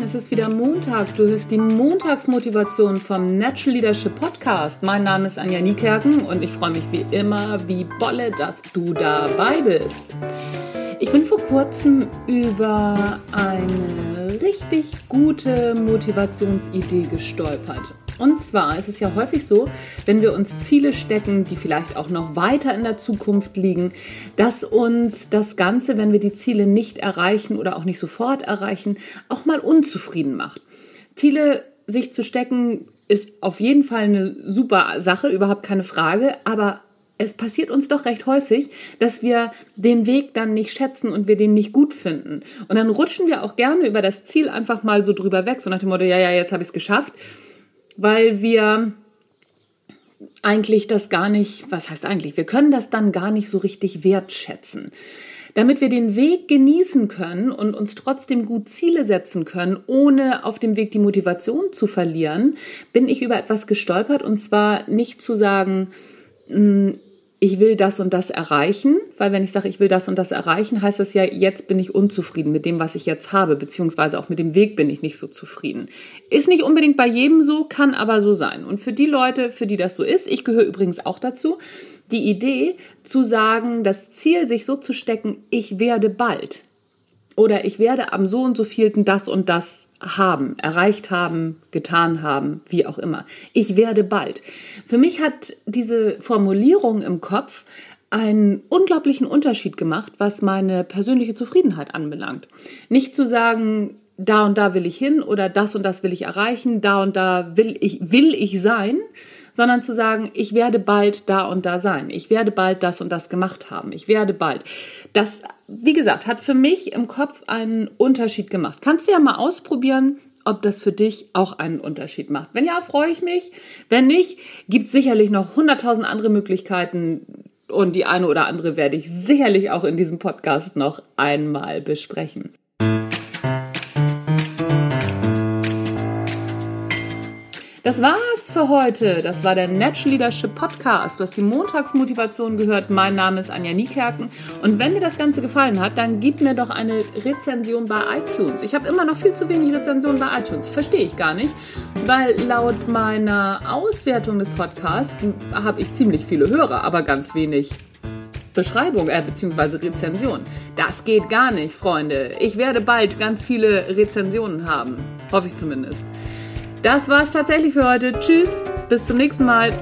es ist wieder Montag. Du hörst die Montagsmotivation vom Natural Leadership Podcast. Mein Name ist Anja Niekerken und ich freue mich wie immer, wie Bolle, dass du dabei bist. Ich bin vor kurzem über eine richtig gute Motivationsidee gestolpert. Und zwar ist es ja häufig so, wenn wir uns Ziele stecken, die vielleicht auch noch weiter in der Zukunft liegen, dass uns das Ganze, wenn wir die Ziele nicht erreichen oder auch nicht sofort erreichen, auch mal unzufrieden macht. Ziele sich zu stecken ist auf jeden Fall eine super Sache, überhaupt keine Frage, aber es passiert uns doch recht häufig, dass wir den Weg dann nicht schätzen und wir den nicht gut finden. Und dann rutschen wir auch gerne über das Ziel einfach mal so drüber weg, so nach dem Motto, ja, ja, jetzt habe ich es geschafft weil wir eigentlich das gar nicht, was heißt eigentlich, wir können das dann gar nicht so richtig wertschätzen. Damit wir den Weg genießen können und uns trotzdem gut Ziele setzen können, ohne auf dem Weg die Motivation zu verlieren, bin ich über etwas gestolpert und zwar nicht zu sagen, hm, ich will das und das erreichen, weil wenn ich sage, ich will das und das erreichen, heißt das ja, jetzt bin ich unzufrieden mit dem, was ich jetzt habe, beziehungsweise auch mit dem Weg bin ich nicht so zufrieden. Ist nicht unbedingt bei jedem so, kann aber so sein. Und für die Leute, für die das so ist, ich gehöre übrigens auch dazu, die Idee zu sagen, das Ziel sich so zu stecken, ich werde bald oder ich werde am so und so vielten das und das haben, erreicht haben, getan haben, wie auch immer. Ich werde bald. Für mich hat diese Formulierung im Kopf einen unglaublichen Unterschied gemacht, was meine persönliche Zufriedenheit anbelangt. Nicht zu sagen, da und da will ich hin oder das und das will ich erreichen, da und da will ich, will ich sein, sondern zu sagen, ich werde bald da und da sein. Ich werde bald das und das gemacht haben. Ich werde bald. Das, wie gesagt, hat für mich im Kopf einen Unterschied gemacht. Kannst du ja mal ausprobieren, ob das für dich auch einen Unterschied macht. Wenn ja, freue ich mich. Wenn nicht, gibt es sicherlich noch hunderttausend andere Möglichkeiten und die eine oder andere werde ich sicherlich auch in diesem Podcast noch einmal besprechen. Das war's für heute. Das war der Natural Leadership Podcast. Du hast die Montagsmotivation gehört. Mein Name ist Anja Niekerken. Und wenn dir das Ganze gefallen hat, dann gib mir doch eine Rezension bei iTunes. Ich habe immer noch viel zu wenig Rezensionen bei iTunes. Verstehe ich gar nicht, weil laut meiner Auswertung des Podcasts habe ich ziemlich viele Hörer, aber ganz wenig Beschreibung äh, bzw. Rezension. Das geht gar nicht, Freunde. Ich werde bald ganz viele Rezensionen haben. Hoffe ich zumindest. Das war's tatsächlich für heute. Tschüss, bis zum nächsten Mal.